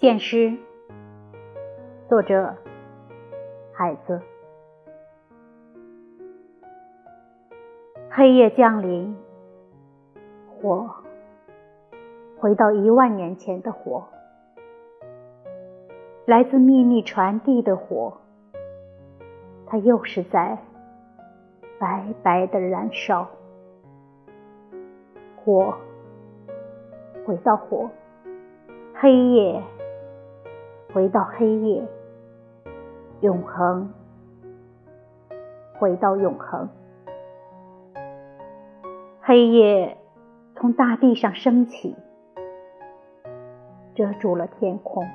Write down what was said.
现诗，作者海子。黑夜降临，火回到一万年前的火，来自秘密传递的火，它又是在白白的燃烧。火回到火，黑夜。回到黑夜，永恒，回到永恒。黑夜从大地上升起，遮住了天空。